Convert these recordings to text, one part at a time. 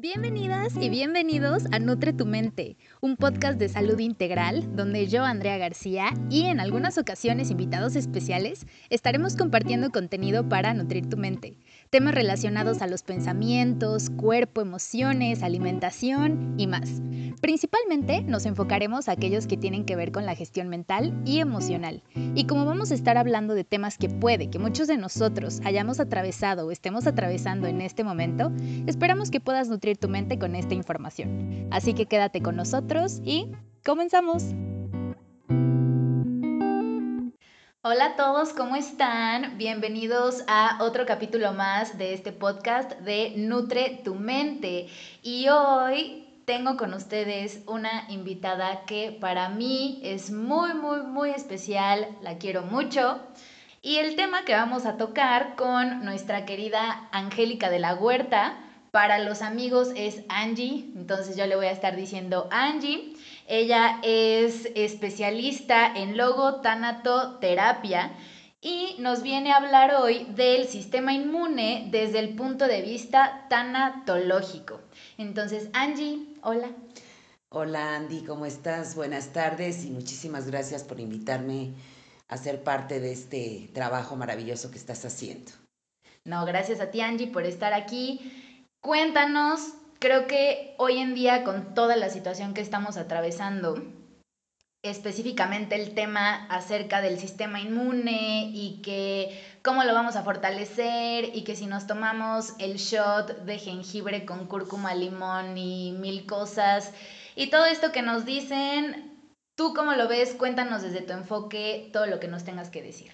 Bienvenidas y bienvenidos a Nutre tu Mente, un podcast de salud integral donde yo, Andrea García, y en algunas ocasiones invitados especiales, estaremos compartiendo contenido para nutrir tu mente temas relacionados a los pensamientos, cuerpo, emociones, alimentación y más. Principalmente nos enfocaremos a aquellos que tienen que ver con la gestión mental y emocional. Y como vamos a estar hablando de temas que puede que muchos de nosotros hayamos atravesado o estemos atravesando en este momento, esperamos que puedas nutrir tu mente con esta información. Así que quédate con nosotros y comenzamos. Hola a todos, ¿cómo están? Bienvenidos a otro capítulo más de este podcast de Nutre tu mente. Y hoy tengo con ustedes una invitada que para mí es muy, muy, muy especial, la quiero mucho. Y el tema que vamos a tocar con nuestra querida Angélica de la Huerta, para los amigos es Angie, entonces yo le voy a estar diciendo Angie. Ella es especialista en logotanatoterapia y nos viene a hablar hoy del sistema inmune desde el punto de vista tanatológico. Entonces, Angie, hola. Hola Andy, ¿cómo estás? Buenas tardes y muchísimas gracias por invitarme a ser parte de este trabajo maravilloso que estás haciendo. No, gracias a ti Angie por estar aquí. Cuéntanos creo que hoy en día con toda la situación que estamos atravesando, específicamente el tema acerca del sistema inmune y que cómo lo vamos a fortalecer y que si nos tomamos el shot de jengibre con cúrcuma, limón y mil cosas y todo esto que nos dicen, ¿tú cómo lo ves? Cuéntanos desde tu enfoque todo lo que nos tengas que decir.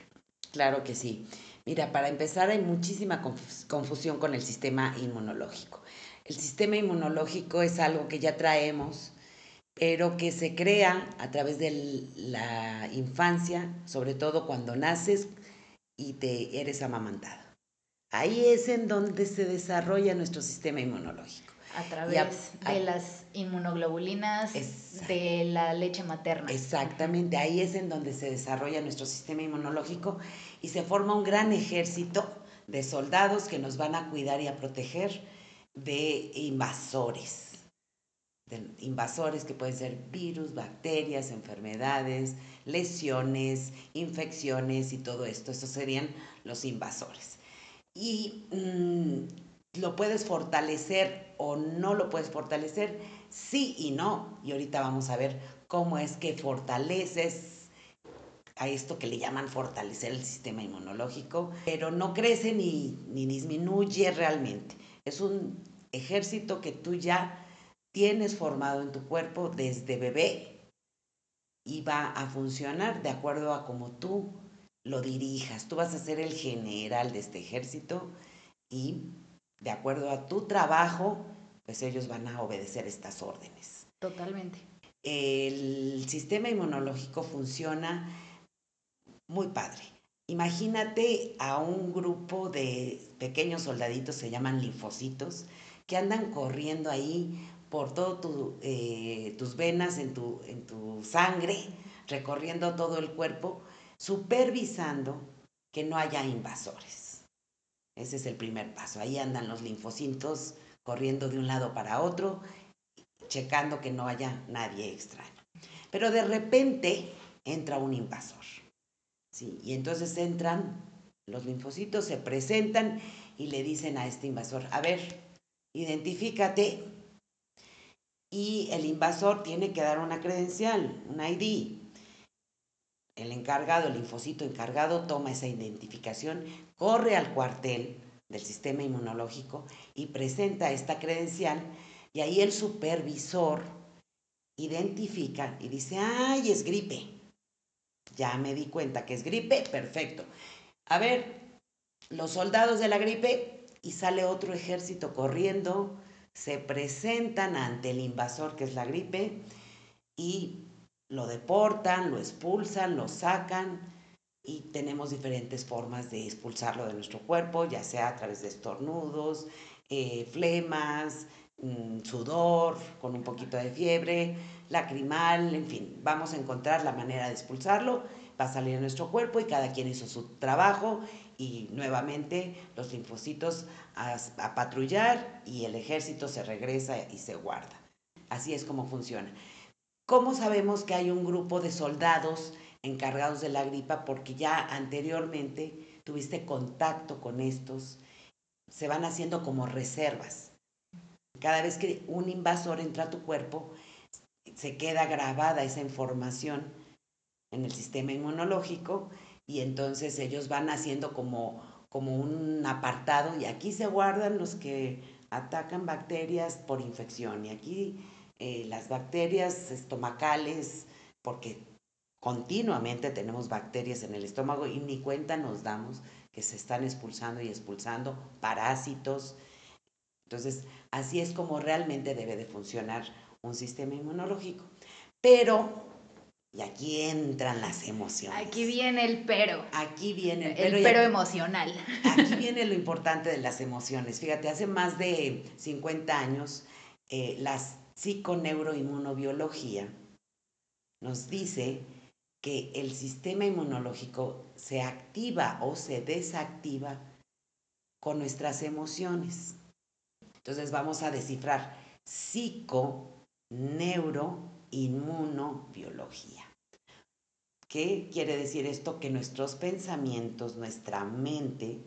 Claro que sí. Mira, para empezar hay muchísima confusión con el sistema inmunológico. El sistema inmunológico es algo que ya traemos, pero que se crea a través de la infancia, sobre todo cuando naces y te eres amamantado. Ahí es en donde se desarrolla nuestro sistema inmunológico. A través de las inmunoglobulinas de la leche materna. Exactamente, ahí es en donde se desarrolla nuestro sistema inmunológico y se forma un gran ejército de soldados que nos van a cuidar y a proteger de invasores, de invasores que pueden ser virus, bacterias, enfermedades, lesiones, infecciones y todo esto. Esos serían los invasores. Y mm, lo puedes fortalecer o no lo puedes fortalecer, sí y no. Y ahorita vamos a ver cómo es que fortaleces a esto que le llaman fortalecer el sistema inmunológico, pero no crece ni, ni disminuye realmente. Es un ejército que tú ya tienes formado en tu cuerpo desde bebé y va a funcionar de acuerdo a cómo tú lo dirijas. Tú vas a ser el general de este ejército y de acuerdo a tu trabajo, pues ellos van a obedecer estas órdenes. Totalmente. El sistema inmunológico funciona muy padre. Imagínate a un grupo de pequeños soldaditos, se llaman linfocitos, que andan corriendo ahí por todo eh, tus venas, en tu, en tu sangre, recorriendo todo el cuerpo, supervisando que no haya invasores. Ese es el primer paso. Ahí andan los linfocitos corriendo de un lado para otro, checando que no haya nadie extraño. Pero de repente entra un invasor. Sí, y entonces entran los linfocitos, se presentan y le dicen a este invasor, a ver, identifícate y el invasor tiene que dar una credencial, un ID. El encargado, el linfocito encargado toma esa identificación, corre al cuartel del sistema inmunológico y presenta esta credencial y ahí el supervisor identifica y dice, ay, es gripe ya me di cuenta que es gripe, perfecto. A ver, los soldados de la gripe y sale otro ejército corriendo, se presentan ante el invasor que es la gripe y lo deportan, lo expulsan, lo sacan y tenemos diferentes formas de expulsarlo de nuestro cuerpo, ya sea a través de estornudos, eh, flemas, mm, sudor, con un poquito de fiebre, lacrimal, en fin, vamos a encontrar la manera de expulsarlo, va a salir de nuestro cuerpo y cada quien hizo su trabajo y nuevamente los linfocitos a, a, patrullar y el ejército se regresa y se guarda. Así es como funciona. ¿Cómo sabemos que hay un grupo de soldados encargados de la gripa? Porque ya anteriormente tuviste contacto con estos, se van haciendo como reservas. Cada vez que un invasor entra a tu cuerpo, se queda grabada esa información en el sistema inmunológico y entonces ellos van haciendo como, como un apartado y aquí se guardan los que atacan bacterias por infección y aquí eh, las bacterias estomacales, porque continuamente tenemos bacterias en el estómago y ni cuenta nos damos que se están expulsando y expulsando parásitos. Entonces, así es como realmente debe de funcionar un sistema inmunológico. Pero y aquí entran las emociones. Aquí viene el pero. Aquí viene el pero. El pero emocional. Aquí viene lo importante de las emociones. Fíjate, hace más de 50 años, eh, la psiconeuroinmunobiología nos dice que el sistema inmunológico se activa o se desactiva con nuestras emociones. Entonces vamos a descifrar psico, neuro, inmunobiología. ¿Qué quiere decir esto? Que nuestros pensamientos, nuestra mente,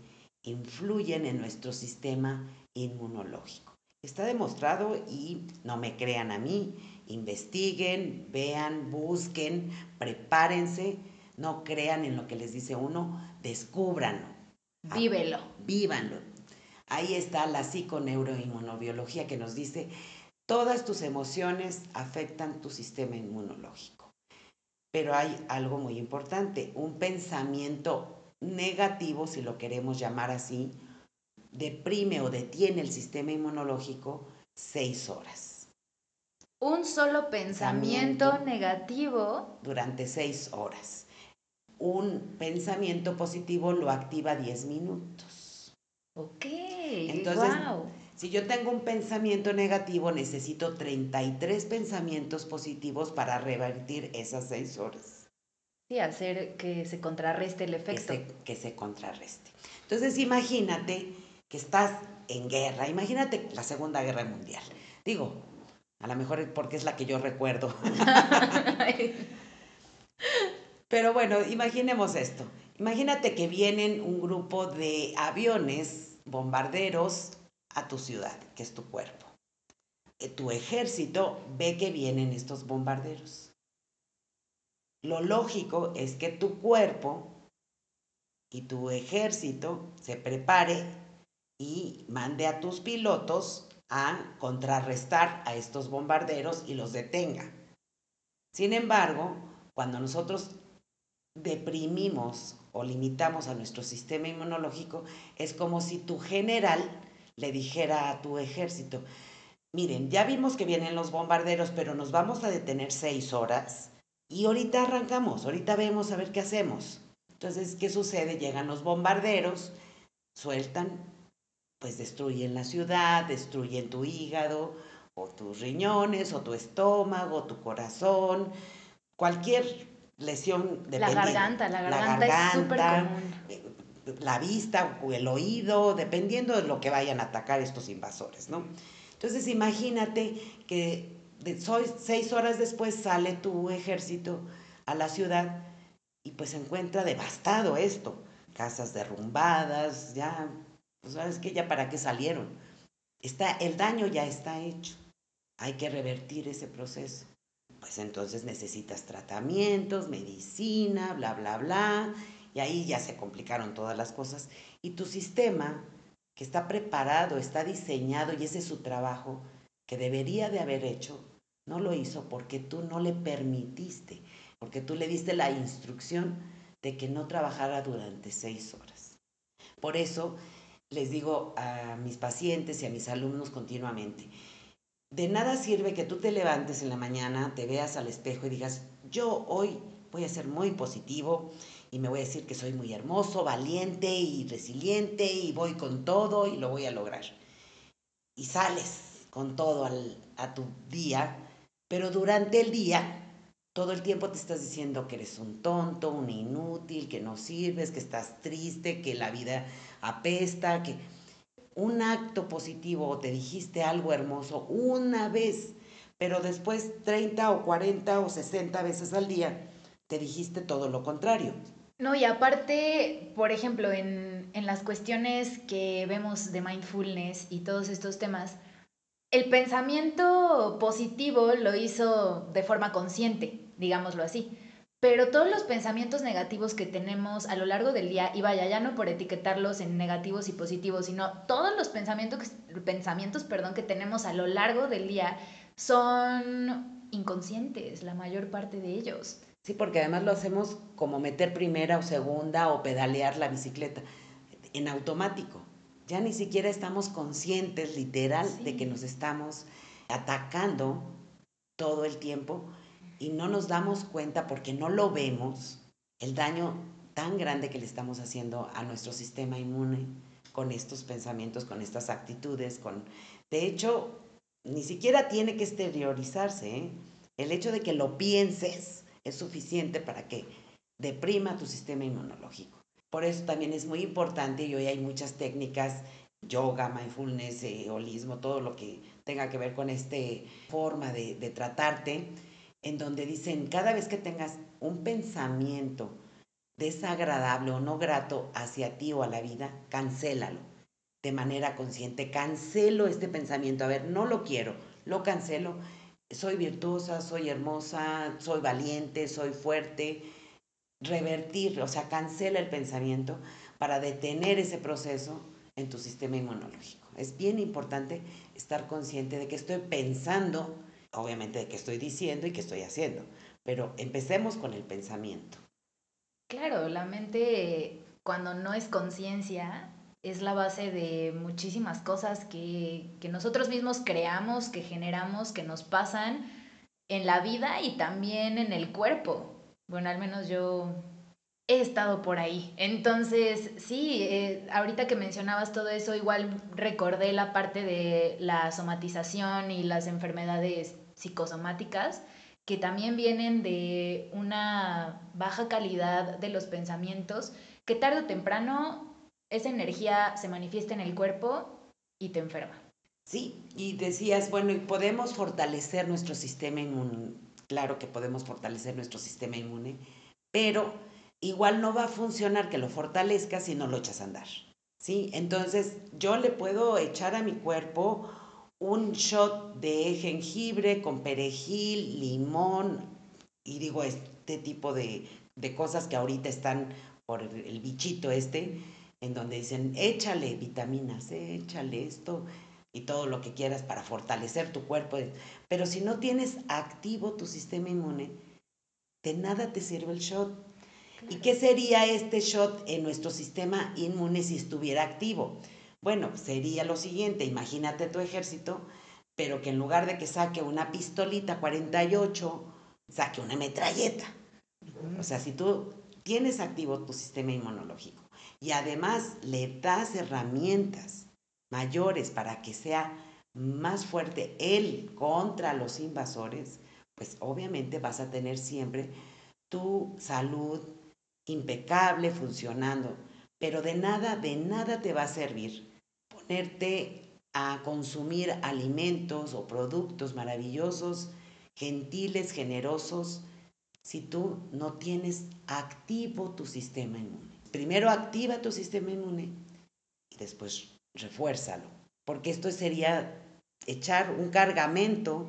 influyen en nuestro sistema inmunológico. Está demostrado y no me crean a mí, investiguen, vean, busquen, prepárense, no crean en lo que les dice uno, descúbranlo. Vívelo. Vívanlo. Ahí está la psiconeuroinmunobiología que nos dice Todas tus emociones afectan tu sistema inmunológico. Pero hay algo muy importante, un pensamiento negativo, si lo queremos llamar así, deprime o detiene el sistema inmunológico seis horas. Un solo pensamiento, negativo. Durante seis horas. Un pensamiento positivo lo activa diez minutos. Ok. Entonces, si yo tengo un pensamiento negativo, necesito 33 pensamientos positivos para revertir esas seis horas. Sí, hacer que se contrarreste el efecto. Que se, que se contrarreste. Entonces, imagínate que estás en guerra, imagínate la Segunda Guerra Mundial. Digo, a lo mejor porque es la que yo recuerdo. Pero bueno, imaginemos esto. Imagínate que vienen un grupo de aviones, bombarderos, a tu ciudad, que es tu cuerpo. Eh, tu ejército ve que vienen estos bombarderos. Lo lógico es que tu cuerpo y tu ejército se prepare y mande a tus pilotos a contrarrestar a estos bombarderos y los detenga. Sin embargo, cuando nosotros deprimimos o limitamos a nuestro sistema inmunológico, es como si tu general le dijera a tu ejército, miren, ya vimos que vienen los bombarderos, pero nos vamos a detener seis horas y ahorita arrancamos, ahorita vemos a ver qué hacemos. Entonces, ¿qué sucede? Llegan los bombarderos, sueltan, pues destruyen la ciudad, destruyen tu hígado, o tus riñones, o tu estómago, o tu corazón, cualquier lesión de la garganta, la garganta, la garganta es súper común. La vista o el oído, dependiendo de lo que vayan a atacar estos invasores, ¿no? Entonces imagínate que de, seis horas después sale tu ejército a la ciudad y pues se encuentra devastado esto, casas derrumbadas, ya, pues sabes que ya para qué salieron. Está, el daño ya está hecho, hay que revertir ese proceso. Pues entonces necesitas tratamientos, medicina, bla, bla, bla, y ahí ya se complicaron todas las cosas. Y tu sistema, que está preparado, está diseñado y ese es su trabajo, que debería de haber hecho, no lo hizo porque tú no le permitiste, porque tú le diste la instrucción de que no trabajara durante seis horas. Por eso les digo a mis pacientes y a mis alumnos continuamente, de nada sirve que tú te levantes en la mañana, te veas al espejo y digas, yo hoy voy a ser muy positivo y me voy a decir que soy muy hermoso, valiente y resiliente y voy con todo y lo voy a lograr. Y sales con todo a tu día, pero durante el día todo el tiempo te estás diciendo que eres un tonto, un inútil, que no sirves, que estás triste, que la vida apesta, que un acto positivo o te dijiste algo hermoso una vez, pero después 30 o 40 o 60 veces al día te dijiste todo lo contrario. No, y aparte, por ejemplo, en, en las cuestiones que vemos de mindfulness y todos estos temas, el pensamiento positivo lo hizo de forma consciente, digámoslo así. Pero todos los pensamientos negativos que tenemos a lo largo del día, y vaya, ya no por etiquetarlos en negativos y positivos, sino todos los pensamientos, pensamientos perdón, que tenemos a lo largo del día son inconscientes, la mayor parte de ellos. Sí, porque además lo hacemos como meter primera o segunda o pedalear la bicicleta en automático. Ya ni siquiera estamos conscientes, literal, de que nos estamos atacando todo el tiempo y no nos damos cuenta porque no lo vemos el daño tan grande que le estamos haciendo a nuestro sistema inmune con estos pensamientos, con estas actitudes, con de hecho ni siquiera tiene que exteriorizarse, ¿eh? El hecho de que lo pienses es suficiente para que deprima tu sistema inmunológico. Por eso también es muy importante y hoy hay muchas técnicas, yoga, mindfulness, eh, holismo, todo lo que tenga que ver con esta forma de, de tratarte, en donde dicen, cada vez que tengas un pensamiento desagradable o no grato hacia ti o a la vida, cancélalo de manera consciente. Cancelo este pensamiento. A ver, no lo quiero, lo cancelo. Soy virtuosa, soy hermosa, soy valiente, soy fuerte. Revertir, o sea, cancela el pensamiento para detener ese proceso en tu sistema inmunológico. Es bien importante estar consciente de que estoy pensando obviamente de qué estoy diciendo y qué estoy haciendo. Pero empecemos con el pensamiento. Claro, la mente cuando no es conciencia es la base de muchísimas cosas que, que nosotros mismos creamos, que generamos, que nos pasan en la vida y también en el cuerpo. Bueno, al menos yo he estado por ahí. Entonces, sí, eh, ahorita que mencionabas todo eso, igual recordé la parte de la somatización y las enfermedades psicosomáticas que también vienen de una baja calidad de los pensamientos, que tarde o temprano esa energía se manifiesta en el cuerpo y te enferma. Sí, y decías, bueno, y podemos fortalecer nuestro sistema inmune. Claro que podemos fortalecer nuestro sistema inmune, pero igual no va a funcionar que lo fortalezcas si no lo echas a andar. ¿Sí? Entonces, yo le puedo echar a mi cuerpo un shot de jengibre con perejil, limón, y digo, este tipo de, de cosas que ahorita están por el bichito este, en donde dicen, échale vitaminas, échale esto y todo lo que quieras para fortalecer tu cuerpo. Pero si no tienes activo tu sistema inmune, de nada te sirve el shot. ¿Y qué sería este shot en nuestro sistema inmune si estuviera activo? Bueno, sería lo siguiente, imagínate tu ejército, pero que en lugar de que saque una pistolita 48, saque una metralleta. O sea, si tú tienes activo tu sistema inmunológico y además le das herramientas mayores para que sea más fuerte él contra los invasores, pues obviamente vas a tener siempre tu salud impecable funcionando, pero de nada, de nada te va a servir ponerte a consumir alimentos o productos maravillosos, gentiles, generosos, si tú no tienes activo tu sistema inmune. Primero activa tu sistema inmune y después refuérzalo, porque esto sería echar un cargamento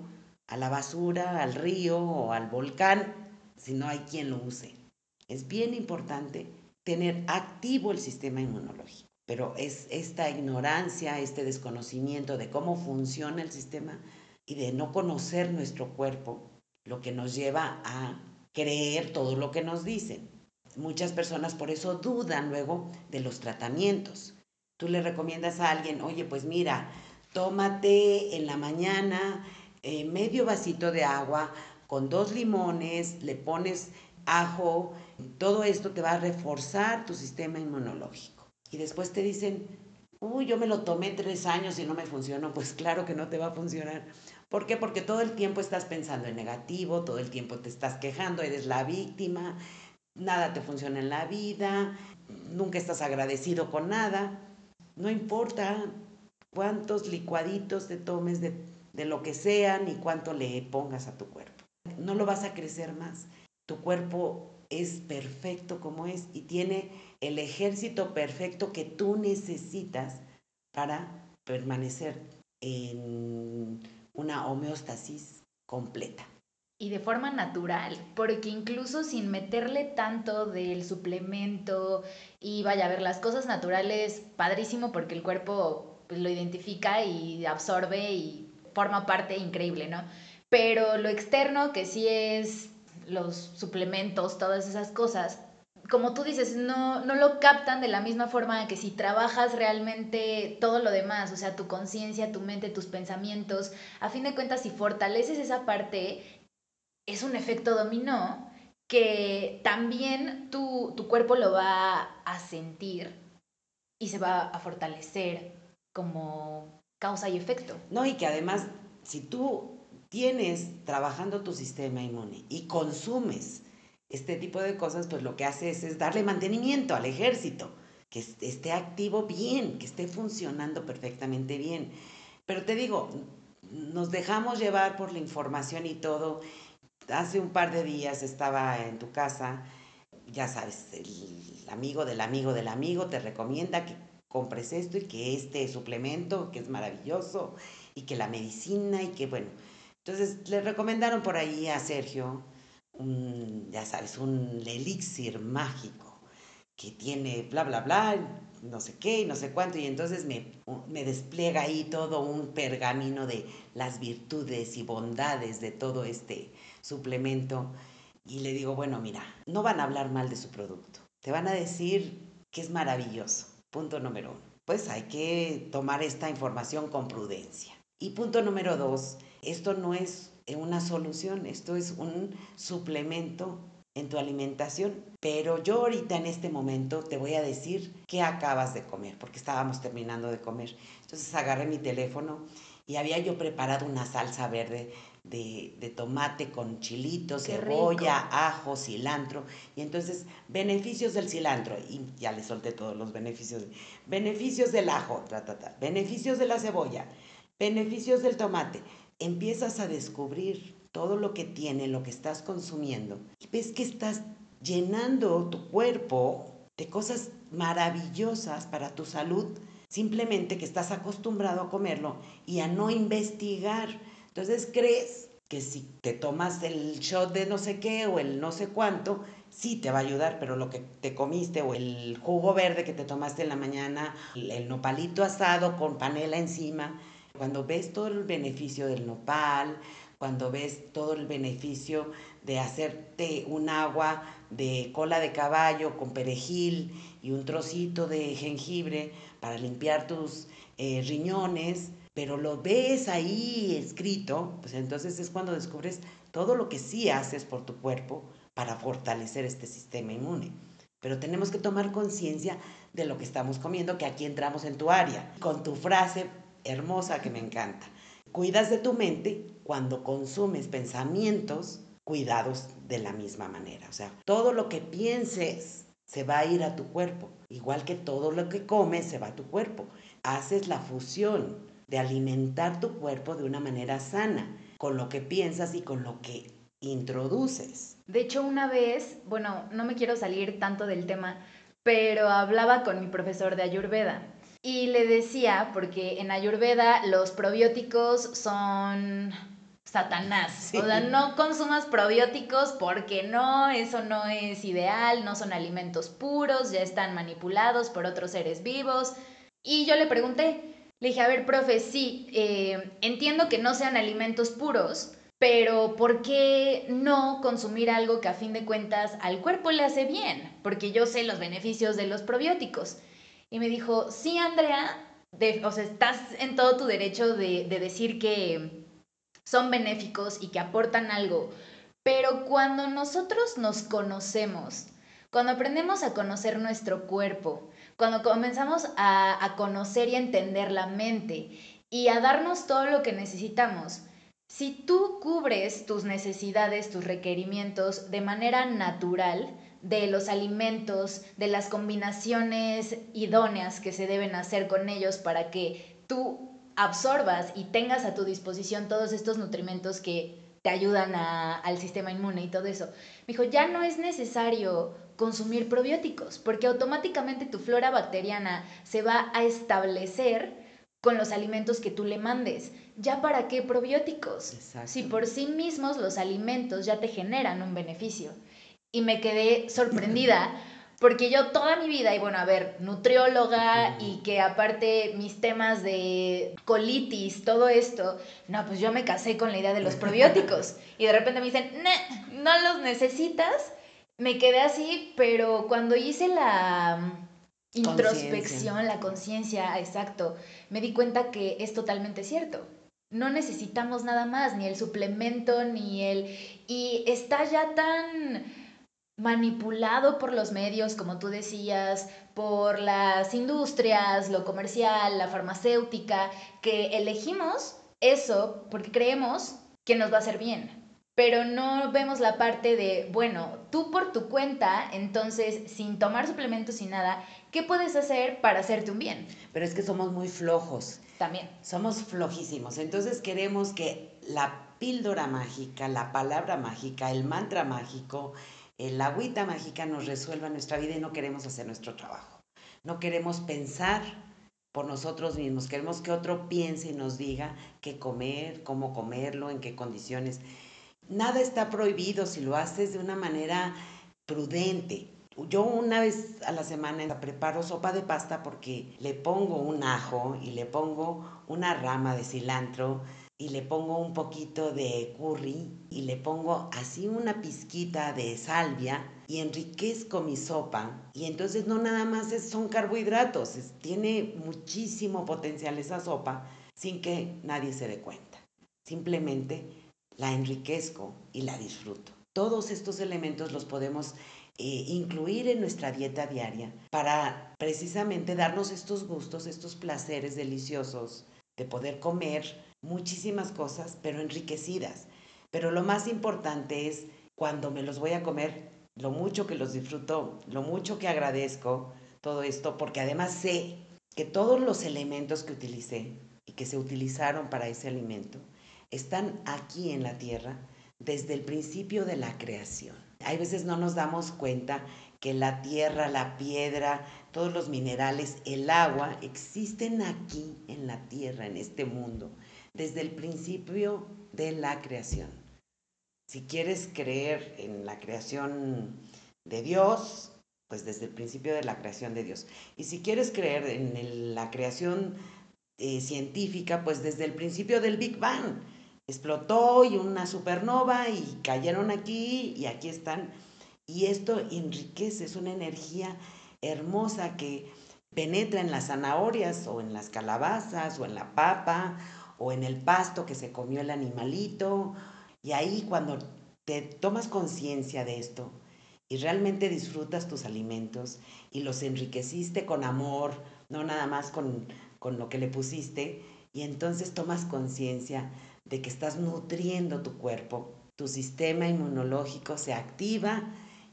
a la basura, al río o al volcán si no hay quien lo use. Es bien importante tener activo el sistema inmunológico, pero es esta ignorancia, este desconocimiento de cómo funciona el sistema y de no conocer nuestro cuerpo lo que nos lleva a creer todo lo que nos dicen. Muchas personas por eso dudan luego de los tratamientos. Tú le recomiendas a alguien, oye, pues mira, tómate en la mañana eh, medio vasito de agua con dos limones, le pones ajo, todo esto te va a reforzar tu sistema inmunológico. Y después te dicen, uy, yo me lo tomé tres años y no me funcionó. Pues claro que no te va a funcionar, ¿Por qué? Porque todo el tiempo estás pensando en negativo, todo el tiempo te estás quejando, eres la víctima, nada te funciona en la vida, nunca estás agradecido con nada. No importa cuántos licuaditos te tomes de, de lo que sea ni cuánto le pongas a tu cuerpo. No lo vas a crecer más. Tu cuerpo es perfecto como es y tiene el ejército perfecto que tú necesitas para permanecer en una homeostasis completa. Y de forma natural, porque incluso sin meterle tanto del suplemento y vaya a ver las cosas naturales, padrísimo porque el cuerpo pues, lo identifica y absorbe y forma parte increíble, ¿no? Pero lo externo, que sí es los suplementos, todas esas cosas, como tú dices, no, no lo captan de la misma forma que si trabajas realmente todo lo demás, o sea, tu conciencia, tu mente, tus pensamientos, a fin de cuentas, si fortaleces esa parte, es un efecto dominó que también tu, tu cuerpo lo va a sentir y se va a fortalecer como causa y efecto. No, y que además, si tú tienes trabajando tu sistema inmune y consumes este tipo de cosas, pues lo que hace es, darle mantenimiento al ejército, que esté activo bien, que esté funcionando perfectamente bien. Pero te digo, nos dejamos llevar por la información y todo. Hace un par de días estaba en tu casa, ya sabes, el amigo del amigo del amigo te recomienda que compres esto y que este suplemento, que es maravilloso, y que la medicina, y que bueno. Entonces le recomendaron por ahí a Sergio ya sabes, un elixir mágico que tiene bla, bla, bla, no sé qué no sé cuánto, y entonces me, me despliega ahí todo un pergamino de las virtudes y bondades de todo este suplemento. Y le digo, bueno, mira, no van a hablar mal de su producto, te van a decir que es maravilloso. Punto número uno. Pues hay que tomar esta información con prudencia. Y punto número dos, esto no es una solución, esto es un suplemento en tu alimentación. Pero yo ahorita en este momento te voy a decir qué acabas de comer, porque estábamos terminando de comer. Entonces agarré mi teléfono y había yo preparado una salsa verde de, tomate con chilitos, cebolla, ajo, cilantro. Y entonces, beneficios del cilantro, y ya le solté todos los beneficios. Beneficios del ajo, beneficios de la cebolla, beneficios del tomate empiezas a descubrir todo lo que tiene, lo que estás consumiendo, y ves que estás llenando tu cuerpo de cosas maravillosas para tu salud, simplemente que estás acostumbrado a comerlo y a no investigar. Entonces crees que si te tomas el shot de no sé qué o el no sé cuánto, sí te va a ayudar, pero lo que te comiste o el jugo verde que te tomaste en la mañana, el nopalito asado con panela encima, cuando ves todo el beneficio del nopal, cuando ves todo el beneficio de hacerte un agua de cola de caballo con perejil y un trocito de jengibre para limpiar tus eh, riñones, pero lo ves ahí escrito, pues entonces es cuando descubres todo lo que sí haces por tu cuerpo para fortalecer este sistema inmune. Pero tenemos que tomar conciencia de lo que estamos comiendo, que aquí entramos en tu área. Con tu frase hermosa que me encanta. Cuidas de tu mente cuando consumes pensamientos cuidados de la misma manera. O sea, todo lo que pienses se va a ir a tu cuerpo, igual que todo lo que comes se va a tu cuerpo. Haces la fusión de alimentar tu cuerpo de una manera sana, con lo que piensas y con lo que introduces. De hecho, una vez, bueno, no me quiero salir tanto del tema, pero hablaba con mi profesor de Ayurveda y le decía, porque en Ayurveda los probióticos son Satanás. O sea, no consumas probióticos porque no, eso no es ideal, no son alimentos puros, ya están manipulados por otros seres vivos. Y yo le pregunté, le dije, a ver, profe, sí, eh, entiendo que no sean alimentos puros, pero ¿por qué no consumir algo que a fin de cuentas al cuerpo le hace bien? Porque yo sé los beneficios de los probióticos. Y me dijo, sí, Andrea, o sea, estás en todo tu derecho de, de decir que son benéficos y que aportan algo, pero cuando nosotros nos conocemos, cuando aprendemos a conocer nuestro cuerpo, cuando comenzamos a, a, conocer y entender la mente y a darnos todo lo que necesitamos, Si tú cubres tus necesidades, tus requerimientos de manera natural, de los alimentos, de las combinaciones idóneas que se deben hacer con ellos para que tú absorbas y tengas a tu disposición todos estos nutrimentos que te ayudan al sistema inmune y todo eso. Me dijo, ya no es necesario consumir probióticos, porque automáticamente tu flora bacteriana se va a establecer con los alimentos que tú le mandes. ¿Ya para qué probióticos? Si por sí mismos los alimentos ya te generan un beneficio y me quedé sorprendida porque yo toda mi vida, y bueno, a ver, nutrióloga y que aparte mis temas de colitis, todo esto, no, pues yo me casé con la idea de los probióticos y de repente me dicen, no los necesitas. Me quedé así, pero cuando hice la introspección, la conciencia, exacto, me di cuenta que es totalmente cierto. No necesitamos nada más, ni el suplemento, ni el... Y está ya tan manipulado por los medios, como tú decías, por las industrias, lo comercial, la farmacéutica, que elegimos eso porque creemos que nos va a hacer bien. Pero no vemos la parte de, bueno, tú por tu cuenta, entonces, sin tomar suplementos, sin nada, ¿qué puedes hacer para hacerte un bien? Pero es que somos muy flojos. También. Somos flojísimos. Entonces queremos que la píldora mágica, la palabra mágica, el mantra mágico, el agüita mágica nos resuelva nuestra vida y no queremos hacer nuestro trabajo. No queremos pensar por nosotros mismos, queremos que otro piense y nos diga qué comer, cómo comerlo, en qué condiciones. Nada está prohibido si lo haces de una manera prudente. Yo una vez a la semana preparo sopa de pasta porque le pongo un ajo y le pongo una rama de cilantro, y le pongo un poquito de curry y le pongo así una pizquita de salvia y enriquezco mi sopa. Y entonces no nada más son carbohidratos, tiene muchísimo potencial esa sopa sin que nadie se dé cuenta. Simplemente la enriquezco y la disfruto. Todos estos elementos los podemos eh, incluir en nuestra dieta diaria para precisamente darnos estos gustos, estos placeres deliciosos de poder comer muchísimas cosas, pero enriquecidas. Pero lo más importante es cuando me los voy a comer, lo mucho que los disfruto, lo mucho que agradezco todo esto, porque además sé que todos los elementos que utilicé y que se utilizaron para ese alimento están aquí en la tierra desde el principio de la creación. Hay veces no nos damos cuenta que la tierra, la piedra, todos los minerales, el agua existen aquí en la tierra, en este mundo desde el principio de la creación. Si quieres creer en la creación de Dios, pues desde el principio de la creación de Dios. Y si quieres creer en la creación eh, científica, pues desde el principio del Big Bang. Explotó y una supernova y cayeron aquí y aquí están. Y esto enriquece, es una energía hermosa que penetra en las zanahorias o en las calabazas o en la papa o en el pasto que se comió el animalito. Y ahí cuando te tomas conciencia de esto y realmente disfrutas tus alimentos y los enriqueciste con amor, no nada más con, con lo que le pusiste, y entonces tomas conciencia de que estás nutriendo tu cuerpo, tu sistema inmunológico se activa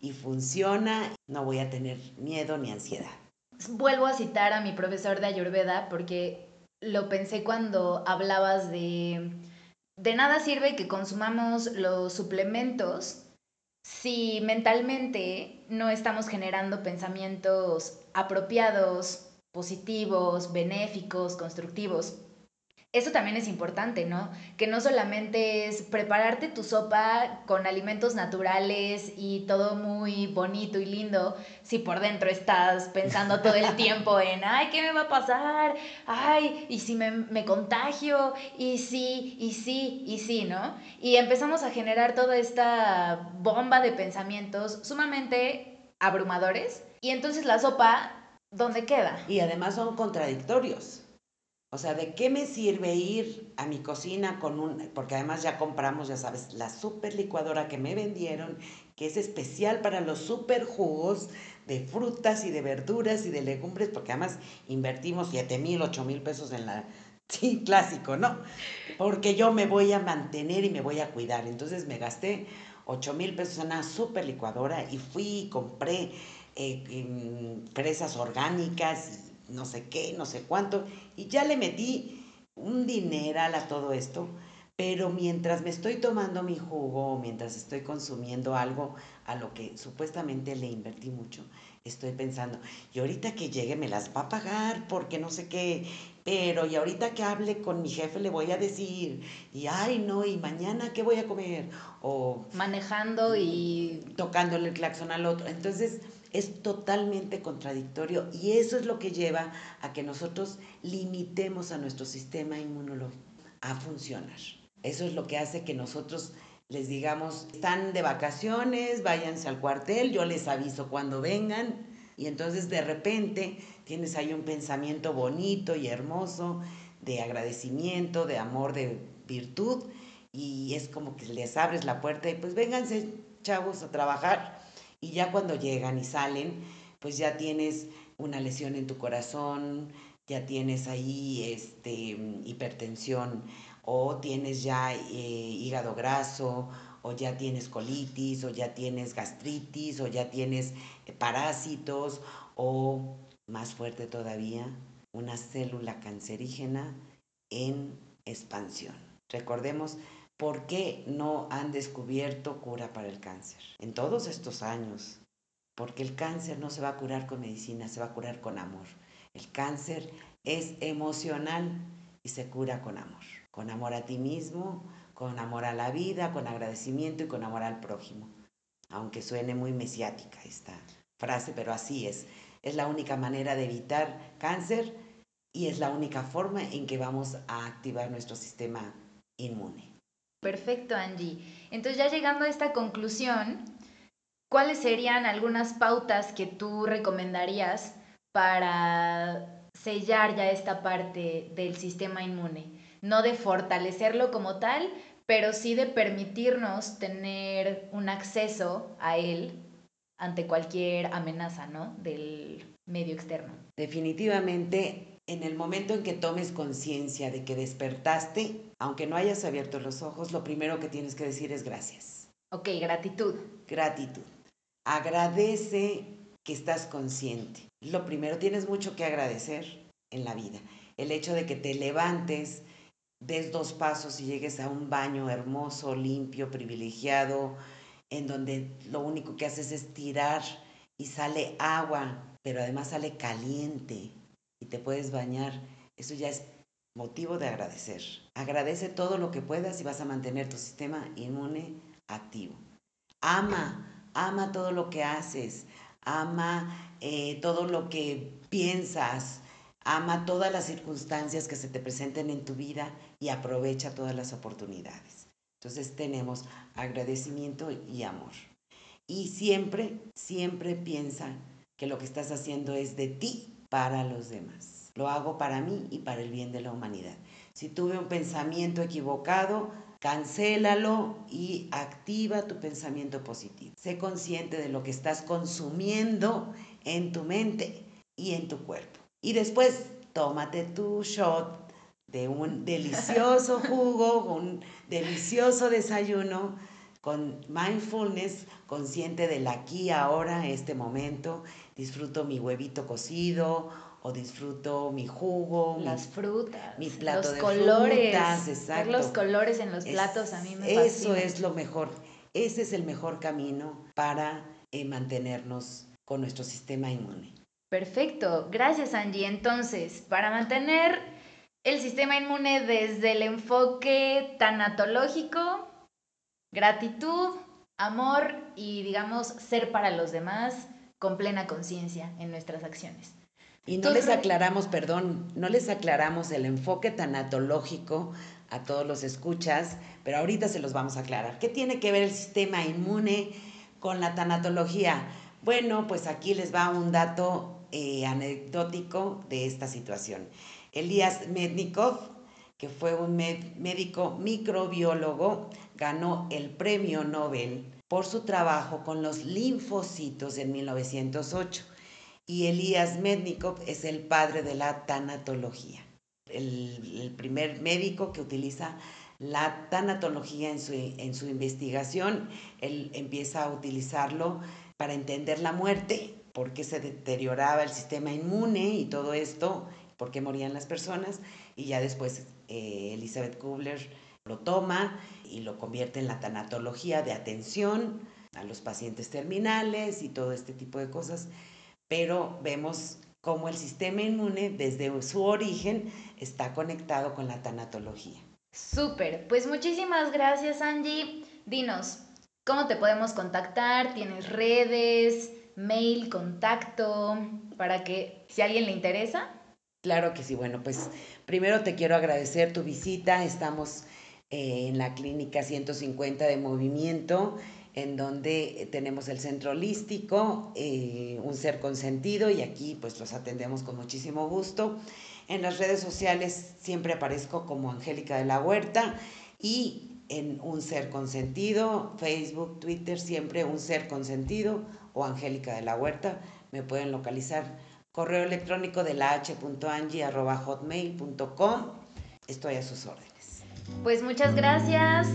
y funciona, no voy a tener miedo ni ansiedad. Vuelvo a citar a mi profesor de Ayurveda porque lo pensé cuando hablabas de, de nada sirve que consumamos los suplementos si mentalmente no estamos generando pensamientos apropiados, positivos, benéficos, constructivos. Eso también es importante, ¿no? Que no solamente es prepararte tu sopa con alimentos naturales y todo muy bonito y lindo, si por dentro estás pensando todo el tiempo en, ay, ¿qué me va a pasar? Ay, y si me, me contagio, y sí, y sí, y sí, ¿no? Y empezamos a generar toda esta bomba de pensamientos sumamente abrumadores. Y entonces la sopa, ¿dónde queda? Y además son contradictorios. O sea, ¿de qué me sirve ir a mi cocina con un, porque además ya compramos, ya sabes, la super licuadora que me vendieron, que es especial para los super jugos de frutas y de verduras y de legumbres, porque además invertimos 7 mil, 8 mil pesos en la Sí, clásico, ¿no? Porque yo me voy a mantener y me voy a cuidar. Entonces me gasté 8 mil pesos en una super licuadora y fui y compré eh, fresas orgánicas no sé qué, no sé cuánto. Y ya le metí un dineral a todo esto. Pero mientras me estoy tomando mi jugo, mientras estoy consumiendo algo a lo que supuestamente le invertí mucho, estoy pensando, y ahorita que llegue me las va a pagar porque no sé qué, pero y ahorita que hable con mi jefe le voy a decir, y ay no, y mañana qué voy a comer, o manejando y tocándole el claxon al otro. Entonces es totalmente contradictorio y eso es lo que lleva a que nosotros limitemos a nuestro sistema inmunológico a funcionar. Eso es lo que hace que nosotros les digamos, están de vacaciones, váyanse al cuartel, yo les aviso cuando vengan. Y entonces de repente tienes ahí un pensamiento bonito y hermoso de agradecimiento, de amor, de virtud. Y es como que les abres la puerta y pues vénganse, chavos, a trabajar. Y ya cuando llegan y salen, pues ya tienes una lesión en tu corazón, ya tienes ahí este, hipertensión o tienes ya eh, hígado graso, o ya tienes colitis, o ya tienes gastritis, o ya tienes eh, parásitos, o más fuerte todavía, una célula cancerígena en expansión. Recordemos por qué no han descubierto cura para el cáncer en todos estos años. Porque el cáncer no se va a curar con medicina, se va a curar con amor. El cáncer es emocional y se cura con amor con amor a ti mismo, con amor a la vida, con agradecimiento y con amor al prójimo. Aunque suene muy mesiática esta frase, pero así es. Es la única manera de evitar cáncer y es la única forma en que vamos a activar nuestro sistema inmune. Perfecto, Angie. Entonces ya llegando a esta conclusión, ¿cuáles serían algunas pautas que tú recomendarías para sellar ya esta parte del sistema inmune? no de fortalecerlo como tal, pero sí de permitirnos tener un acceso a él ante cualquier amenaza, ¿no? Del medio externo. Definitivamente, en el momento en que tomes conciencia de que despertaste, aunque no hayas abierto los ojos, lo primero que tienes que decir es gracias. Ok, gratitud. Gratitud. Agradece que estás consciente. Lo primero, tienes mucho que agradecer en la vida. El hecho de que te levantes, des dos pasos y llegues a un baño hermoso, limpio, privilegiado, en donde lo único que haces es tirar y sale agua, pero además sale caliente y te puedes bañar. Eso ya es motivo de agradecer. Agradece todo lo que puedas y vas a mantener tu sistema inmune activo. Ama, ama todo lo que haces, ama eh, todo lo que piensas, ama todas las circunstancias que se te presenten en tu vida y aprovecha todas las oportunidades. Entonces tenemos agradecimiento y amor. Y siempre, siempre piensa que lo que estás haciendo es de ti para los demás. Lo hago para mí y para el bien de la humanidad. Si tuve un pensamiento equivocado, cancélalo y activa tu pensamiento positivo. Sé consciente de lo que estás consumiendo en tu mente y en tu cuerpo. Y después, tómate tu shot de un delicioso jugo, un delicioso desayuno con mindfulness, consciente del aquí, ahora, este momento. Disfruto mi huevito cocido o disfruto mi jugo, las frutas, mi plato los de colores, frutas, exacto. Ver los colores en los platos a mí me fascina. Eso es lo mejor. Ese es el mejor camino para eh, mantenernos con nuestro sistema inmune. Perfecto, gracias Angie. Entonces, para mantener el sistema inmune desde el enfoque tanatológico, gratitud, amor y digamos ser para los demás con plena conciencia en nuestras acciones. Y no les aclaramos, perdón, no les aclaramos el enfoque tanatológico a todos los escuchas, pero ahorita se los vamos a aclarar. ¿Qué tiene que ver el sistema inmune con la tanatología? Bueno, pues aquí les va un dato eh, anecdótico de esta situación. Elías Mednikov, que fue un médico microbiólogo, ganó el premio Nobel por su trabajo con los linfocitos en 1908. Y Elías Mednikov es el padre de la tanatología. el, primer médico que utiliza la tanatología en su, investigación. Él empieza a utilizarlo para entender la muerte, por qué se deterioraba el sistema inmune y todo esto, por qué morían las personas. Y ya después eh, Elizabeth Kubler lo toma y lo convierte en la tanatología de atención a los pacientes terminales y todo este tipo de cosas. Pero vemos cómo el sistema inmune desde su origen está conectado con la tanatología. Súper, pues muchísimas gracias Angie. Dinos, ¿cómo te podemos contactar? ¿Tienes redes, mail, contacto, para que si a alguien le interesa? Claro que sí, bueno, pues primero te quiero agradecer tu visita. Estamos eh, en la clínica 150 de movimiento, en donde tenemos el centro holístico, eh, un ser consentido, y aquí pues los atendemos con muchísimo gusto. En las redes sociales siempre aparezco como Angélica de la Huerta y en Un Ser Consentido, Facebook, Twitter, siempre Un Ser Consentido o Angélica de la Huerta. Me pueden localizar. Correo electrónico de la h.angie.hotmail.com. Estoy a sus órdenes. Pues muchas gracias.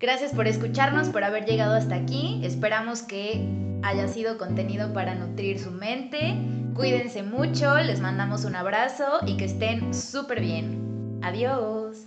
Gracias por escucharnos, por haber llegado hasta aquí. Esperamos que haya sido contenido para nutrir su mente. Cuídense mucho, les mandamos un abrazo y que estén súper bien. Adiós.